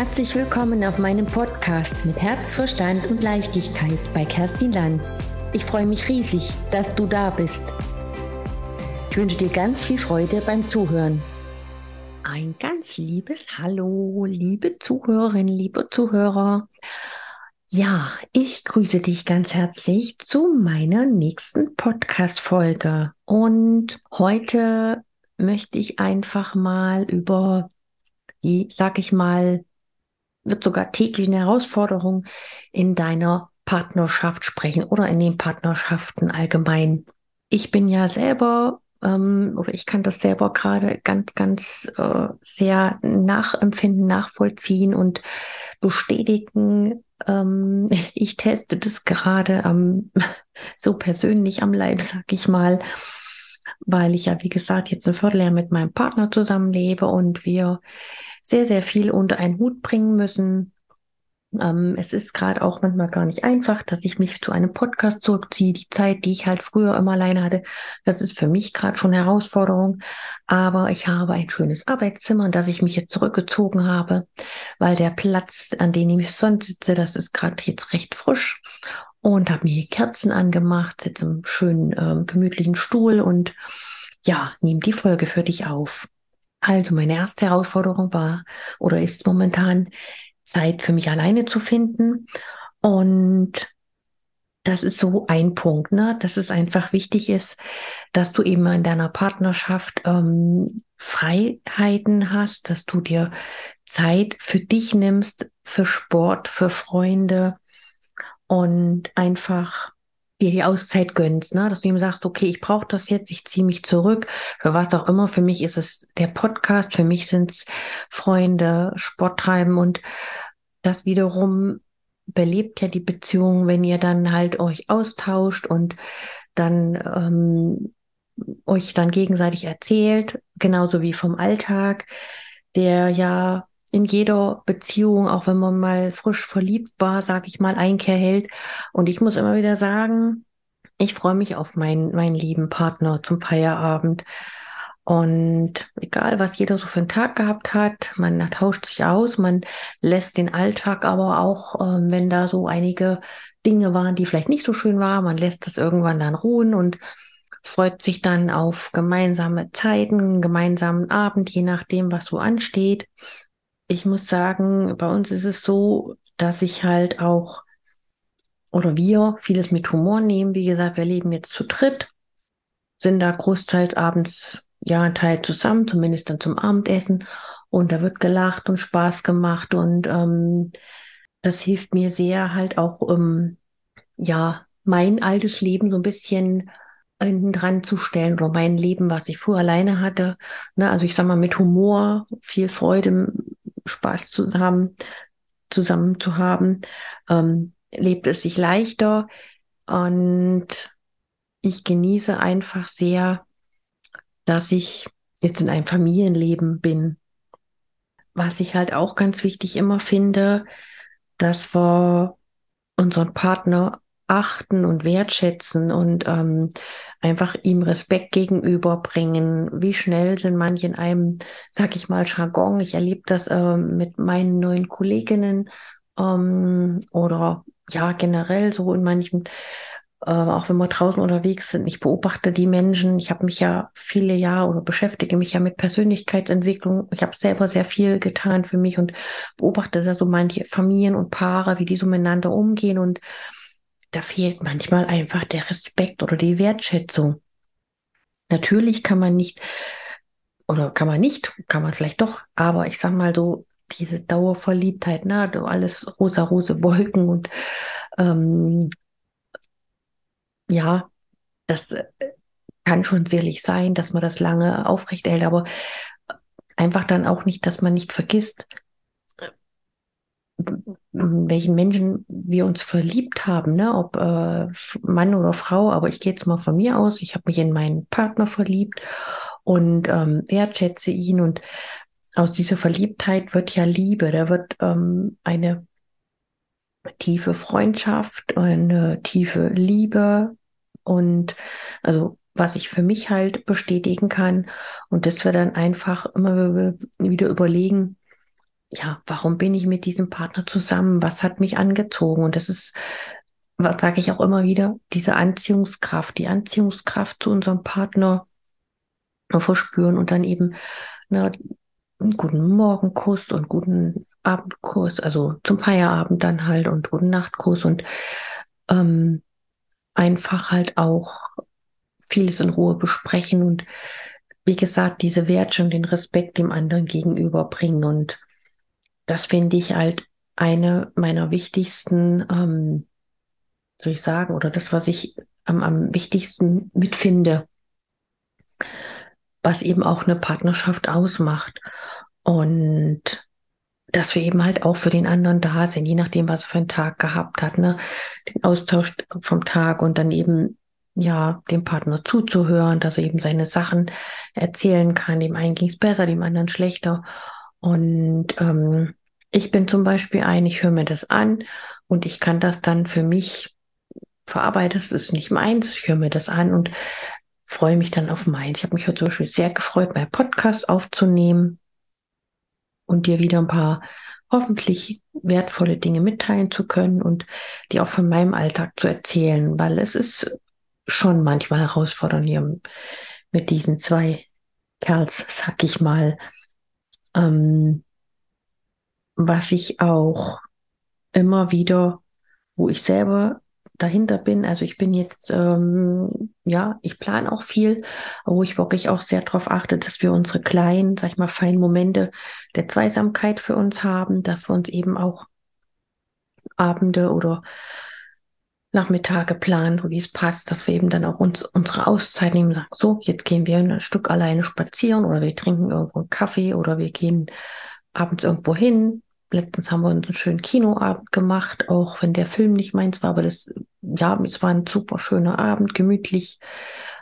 Herzlich willkommen auf meinem Podcast mit Herz, Verstand und Leichtigkeit bei Kerstin Lanz. Ich freue mich riesig, dass du da bist. Ich wünsche dir ganz viel Freude beim Zuhören. Ein ganz liebes Hallo, liebe Zuhörerinnen, liebe Zuhörer. Ja, ich grüße dich ganz herzlich zu meiner nächsten Podcast-Folge. Und heute möchte ich einfach mal über die, sag ich mal, wird sogar täglich eine Herausforderung in deiner Partnerschaft sprechen oder in den Partnerschaften allgemein. Ich bin ja selber ähm, oder ich kann das selber gerade ganz, ganz äh, sehr nachempfinden, nachvollziehen und bestätigen. Ähm, ich teste das gerade am, so persönlich am Leib, sag ich mal, weil ich ja, wie gesagt, jetzt ein Vierteljahr mit meinem Partner zusammenlebe und wir sehr, sehr viel unter einen Hut bringen müssen. Ähm, es ist gerade auch manchmal gar nicht einfach, dass ich mich zu einem Podcast zurückziehe. Die Zeit, die ich halt früher immer alleine hatte, das ist für mich gerade schon Herausforderung. Aber ich habe ein schönes Arbeitszimmer, in das ich mich jetzt zurückgezogen habe, weil der Platz, an dem ich sonst sitze, das ist gerade jetzt recht frisch und habe mir hier Kerzen angemacht, sitze im schönen, ähm, gemütlichen Stuhl und ja, nehme die Folge für dich auf. Also meine erste Herausforderung war oder ist momentan Zeit für mich alleine zu finden. Und das ist so ein Punkt, ne? dass es einfach wichtig ist, dass du eben in deiner Partnerschaft ähm, Freiheiten hast, dass du dir Zeit für dich nimmst, für Sport, für Freunde und einfach dir die Auszeit gönnst, ne? dass du ihm sagst, okay, ich brauche das jetzt, ich ziehe mich zurück, für was auch immer. Für mich ist es der Podcast, für mich sind es Freunde, Sport treiben und das wiederum belebt ja die Beziehung, wenn ihr dann halt euch austauscht und dann ähm, euch dann gegenseitig erzählt, genauso wie vom Alltag, der ja in jeder Beziehung, auch wenn man mal frisch verliebt war, sage ich mal, Einkehr hält. Und ich muss immer wieder sagen, ich freue mich auf meinen, meinen lieben Partner zum Feierabend. Und egal, was jeder so für einen Tag gehabt hat, man tauscht sich aus, man lässt den Alltag aber auch, äh, wenn da so einige Dinge waren, die vielleicht nicht so schön waren, man lässt das irgendwann dann ruhen und freut sich dann auf gemeinsame Zeiten, gemeinsamen Abend, je nachdem, was so ansteht ich muss sagen, bei uns ist es so, dass ich halt auch oder wir vieles mit Humor nehmen. Wie gesagt, wir leben jetzt zu dritt, sind da großteils abends ja ein Teil zusammen, zumindest dann zum Abendessen. Und da wird gelacht und Spaß gemacht und ähm, das hilft mir sehr halt auch, ähm, ja, mein altes Leben so ein bisschen hinten dran zu stellen oder mein Leben, was ich früher alleine hatte. Ne, also ich sag mal mit Humor, viel Freude, Spaß zu haben, zusammen zu haben, ähm, lebt es sich leichter und ich genieße einfach sehr, dass ich jetzt in einem Familienleben bin. Was ich halt auch ganz wichtig immer finde, dass wir unseren Partner achten und wertschätzen und ähm, einfach ihm Respekt gegenüberbringen. Wie schnell sind manche in einem, sag ich mal, Jargon. Ich erlebe das äh, mit meinen neuen Kolleginnen ähm, oder ja generell so in manchen, äh, auch wenn wir draußen unterwegs sind. Ich beobachte die Menschen. Ich habe mich ja viele Jahre oder beschäftige mich ja mit Persönlichkeitsentwicklung. Ich habe selber sehr viel getan für mich und beobachte da so manche Familien und Paare, wie die so miteinander umgehen und da fehlt manchmal einfach der Respekt oder die Wertschätzung. Natürlich kann man nicht, oder kann man nicht, kann man vielleicht doch, aber ich sag mal so, diese Dauerverliebtheit, ne, alles rosa-rose Wolken und ähm, ja, das äh, kann schon selig sein, dass man das lange aufrechterhält, aber einfach dann auch nicht, dass man nicht vergisst, welchen Menschen wir uns verliebt haben, ne? ob äh, Mann oder Frau, aber ich gehe jetzt mal von mir aus, ich habe mich in meinen Partner verliebt und ähm, wertschätze ihn und aus dieser Verliebtheit wird ja Liebe, da wird ähm, eine tiefe Freundschaft, eine tiefe Liebe und also was ich für mich halt bestätigen kann und das wir dann einfach immer wieder überlegen, ja, warum bin ich mit diesem Partner zusammen? Was hat mich angezogen? Und das ist, was sage ich auch immer wieder, diese Anziehungskraft, die Anziehungskraft zu unserem Partner verspüren und dann eben ne, einen guten Morgenkuss und guten Abendkuss, also zum Feierabend dann halt und guten Nachtkuss und ähm, einfach halt auch vieles in Ruhe besprechen und wie gesagt, diese Wertschätzung, den Respekt dem anderen gegenüberbringen. Und das finde ich halt eine meiner wichtigsten, ähm, soll ich sagen, oder das, was ich am, am wichtigsten mitfinde, was eben auch eine Partnerschaft ausmacht. Und dass wir eben halt auch für den anderen da sind, je nachdem, was er für einen Tag gehabt hat, ne? Den Austausch vom Tag und dann eben, ja, dem Partner zuzuhören, dass er eben seine Sachen erzählen kann. Dem einen ging es besser, dem anderen schlechter. Und ähm, ich bin zum Beispiel ein, ich höre mir das an und ich kann das dann für mich verarbeiten. Das ist nicht meins. Ich höre mir das an und freue mich dann auf meins. Ich habe mich heute zum Beispiel sehr gefreut, meinen Podcast aufzunehmen und dir wieder ein paar hoffentlich wertvolle Dinge mitteilen zu können und dir auch von meinem Alltag zu erzählen, weil es ist schon manchmal herausfordernd hier mit diesen zwei Kerls, sag ich mal. Ähm, was ich auch immer wieder, wo ich selber dahinter bin. Also ich bin jetzt, ähm, ja, ich plane auch viel, wo ich wirklich auch sehr darauf achte, dass wir unsere kleinen, sag ich mal, feinen Momente der Zweisamkeit für uns haben, dass wir uns eben auch Abende oder Nachmittage planen, so wie es passt, dass wir eben dann auch uns unsere Auszeit nehmen und sagen, so, jetzt gehen wir ein Stück alleine spazieren oder wir trinken irgendwo einen Kaffee oder wir gehen abends irgendwo hin, Letztens haben wir einen schönen Kinoabend gemacht, auch wenn der Film nicht meins war, aber das, ja, es war ein super schöner Abend, gemütlich.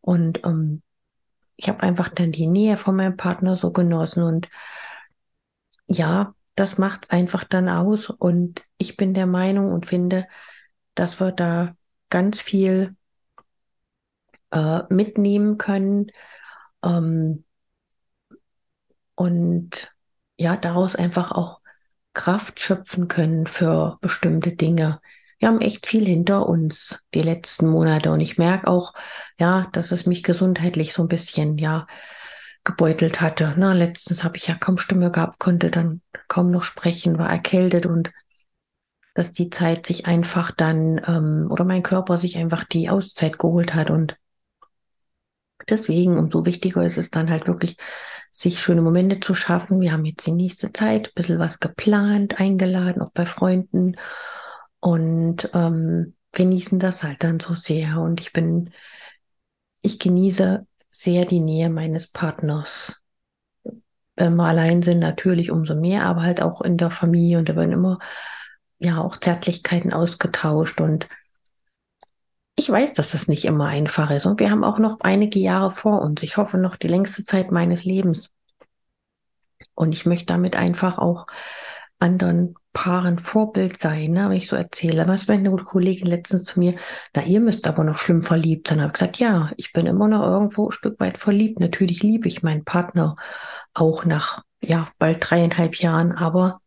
Und ähm, ich habe einfach dann die Nähe von meinem Partner so genossen. Und ja, das macht einfach dann aus. Und ich bin der Meinung und finde, dass wir da ganz viel äh, mitnehmen können. Ähm, und ja, daraus einfach auch Kraft schöpfen können für bestimmte Dinge. Wir haben echt viel hinter uns die letzten Monate und ich merke auch, ja, dass es mich gesundheitlich so ein bisschen, ja, gebeutelt hatte. Na, letztens habe ich ja kaum Stimme gehabt, konnte dann kaum noch sprechen, war erkältet und dass die Zeit sich einfach dann ähm, oder mein Körper sich einfach die Auszeit geholt hat und deswegen umso wichtiger ist es dann halt wirklich sich schöne Momente zu schaffen. Wir haben jetzt die nächste Zeit ein bisschen was geplant, eingeladen, auch bei Freunden und ähm, genießen das halt dann so sehr. Und ich bin, ich genieße sehr die Nähe meines Partners. Wenn wir allein sind, natürlich umso mehr, aber halt auch in der Familie und da werden immer ja auch Zärtlichkeiten ausgetauscht und ich weiß, dass das nicht immer einfach ist und wir haben auch noch einige Jahre vor uns. Ich hoffe noch die längste Zeit meines Lebens. Und ich möchte damit einfach auch anderen Paaren Vorbild sein, ne? wenn ich so erzähle. Was meinte eine Kollegin letztens zu mir, na, ihr müsst aber noch schlimm verliebt sein. Habe gesagt, ja, ich bin immer noch irgendwo ein Stück weit verliebt. Natürlich liebe ich meinen Partner auch nach, ja, bald dreieinhalb Jahren, aber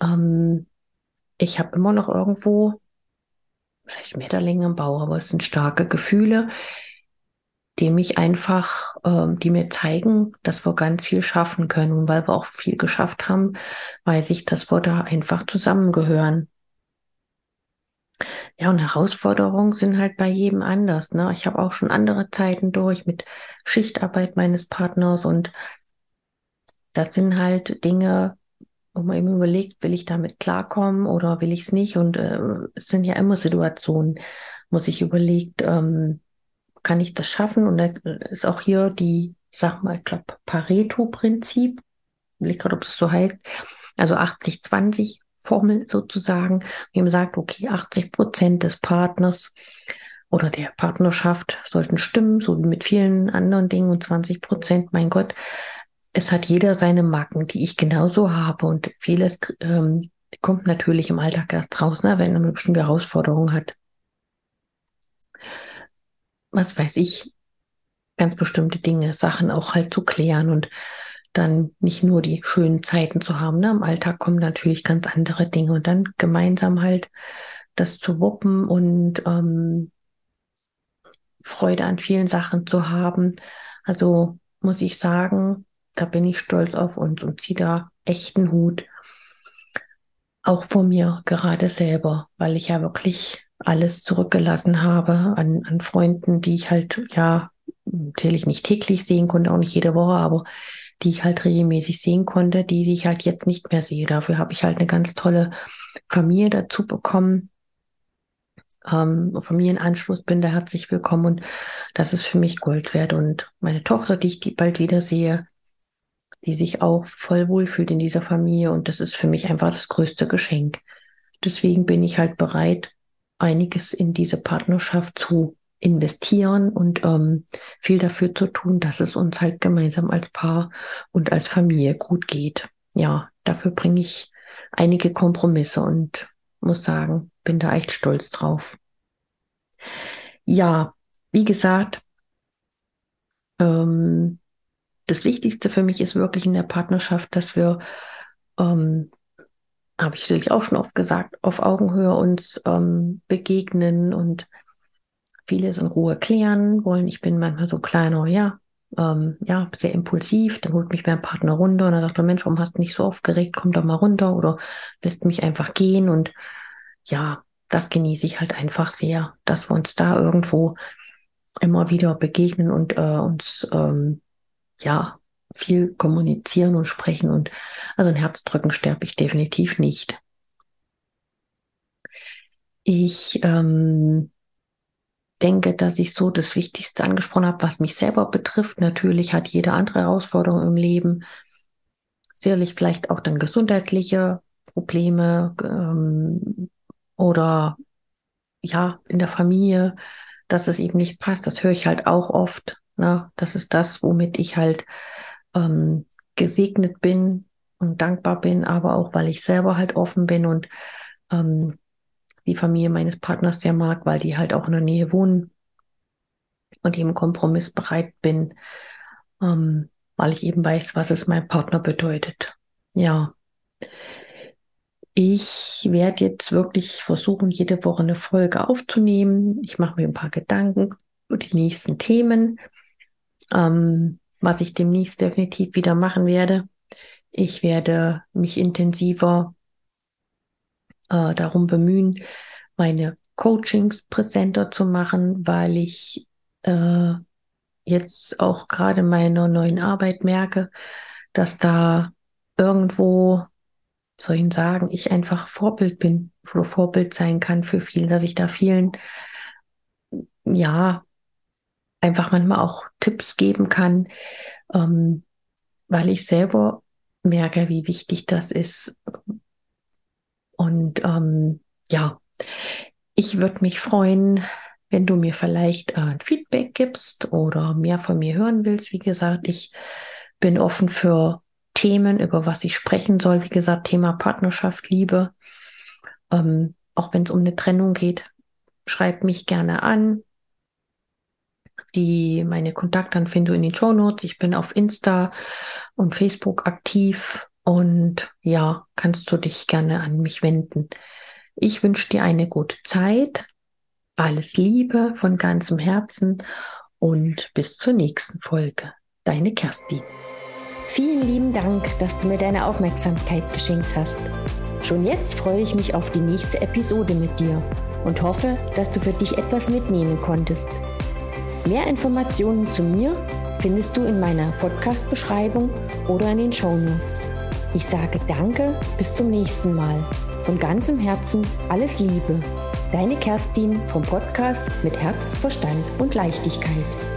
ähm, ich habe immer noch irgendwo vielleicht Schmetterlinge im Bauch, aber es sind starke Gefühle, die mich einfach, äh, die mir zeigen, dass wir ganz viel schaffen können. Und weil wir auch viel geschafft haben, weiß ich, dass wir da einfach zusammengehören. Ja, und Herausforderungen sind halt bei jedem anders. Ne? Ich habe auch schon andere Zeiten durch mit Schichtarbeit meines Partners und das sind halt Dinge, wo man eben überlegt, will ich damit klarkommen oder will ich es nicht? Und äh, es sind ja immer Situationen, wo sich überlegt, ähm, kann ich das schaffen? Und da ist auch hier die, sag mal, ich glaube, Pareto-Prinzip, ich gerade, ob das so heißt, also 80-20 Formel sozusagen, wie man sagt, okay, 80 Prozent des Partners oder der Partnerschaft sollten stimmen, so wie mit vielen anderen Dingen und 20 Prozent, mein Gott, es hat jeder seine Macken, die ich genauso habe und vieles ähm, kommt natürlich im Alltag erst raus, ne, wenn man eine bestimmte Herausforderung hat. Was weiß ich, ganz bestimmte Dinge, Sachen auch halt zu klären und dann nicht nur die schönen Zeiten zu haben. Ne? Im Alltag kommen natürlich ganz andere Dinge und dann gemeinsam halt das zu wuppen und ähm, Freude an vielen Sachen zu haben. Also muss ich sagen, da bin ich stolz auf uns und ziehe da echten Hut. Auch vor mir gerade selber, weil ich ja wirklich alles zurückgelassen habe an, an Freunden, die ich halt ja natürlich nicht täglich sehen konnte, auch nicht jede Woche, aber die ich halt regelmäßig sehen konnte, die, ich halt jetzt nicht mehr sehe. Dafür habe ich halt eine ganz tolle Familie dazu bekommen. Ähm, Familienanschluss bin da herzlich willkommen und das ist für mich Gold wert. Und meine Tochter, die ich die bald wieder sehe, die sich auch voll wohlfühlt in dieser Familie und das ist für mich einfach das größte Geschenk. Deswegen bin ich halt bereit, einiges in diese Partnerschaft zu investieren und ähm, viel dafür zu tun, dass es uns halt gemeinsam als Paar und als Familie gut geht. Ja, dafür bringe ich einige Kompromisse und muss sagen, bin da echt stolz drauf. Ja, wie gesagt, ähm, das Wichtigste für mich ist wirklich in der Partnerschaft, dass wir, ähm, habe ich sicherlich auch schon oft gesagt, auf Augenhöhe uns ähm, begegnen und vieles in Ruhe klären wollen. Ich bin manchmal so kleiner, ja, ähm, ja, sehr impulsiv. Dann holt mich mein Partner runter und dann sagt er, Mensch, warum hast du nicht so aufgeregt? Komm doch mal runter oder lässt mich einfach gehen. Und ja, das genieße ich halt einfach sehr, dass wir uns da irgendwo immer wieder begegnen und äh, uns ähm, ja viel kommunizieren und sprechen. Und also ein Herzdrücken sterbe ich definitiv nicht. Ich ähm, denke, dass ich so das Wichtigste angesprochen habe, was mich selber betrifft. Natürlich hat jede andere Herausforderung im Leben sicherlich vielleicht auch dann gesundheitliche Probleme ähm, oder ja, in der Familie, dass es eben nicht passt. Das höre ich halt auch oft. Ne? Das ist das, womit ich halt ähm, gesegnet bin und dankbar bin, aber auch, weil ich selber halt offen bin und ähm, die Familie meines Partners sehr mag, weil die halt auch in der Nähe wohnen und eben kompromissbereit bin, ähm, weil ich eben weiß, was es meinem Partner bedeutet. Ja. Ich werde jetzt wirklich versuchen, jede Woche eine Folge aufzunehmen. Ich mache mir ein paar Gedanken über die nächsten Themen, ähm, was ich demnächst definitiv wieder machen werde. Ich werde mich intensiver äh, darum bemühen, meine Coachings präsenter zu machen, weil ich äh, jetzt auch gerade meiner neuen Arbeit merke, dass da irgendwo, soll ich sagen, ich einfach Vorbild bin oder Vorbild sein kann für viele, dass ich da vielen, ja, einfach manchmal auch Tipps geben kann, ähm, weil ich selber merke, wie wichtig das ist, und ähm, ja, ich würde mich freuen, wenn du mir vielleicht äh, ein Feedback gibst oder mehr von mir hören willst. Wie gesagt, ich bin offen für Themen, über was ich sprechen soll. Wie gesagt, Thema Partnerschaft, Liebe. Ähm, auch wenn es um eine Trennung geht, schreib mich gerne an. Die, meine Kontakte findest du in den Show Notes. Ich bin auf Insta und Facebook aktiv. Und ja, kannst du dich gerne an mich wenden. Ich wünsche dir eine gute Zeit, alles Liebe von ganzem Herzen und bis zur nächsten Folge. Deine Kerstin. Vielen lieben Dank, dass du mir deine Aufmerksamkeit geschenkt hast. Schon jetzt freue ich mich auf die nächste Episode mit dir und hoffe, dass du für dich etwas mitnehmen konntest. Mehr Informationen zu mir findest du in meiner Podcast-Beschreibung oder in den Show Notes. Ich sage danke, bis zum nächsten Mal. Von ganzem Herzen alles Liebe. Deine Kerstin vom Podcast mit Herz, Verstand und Leichtigkeit.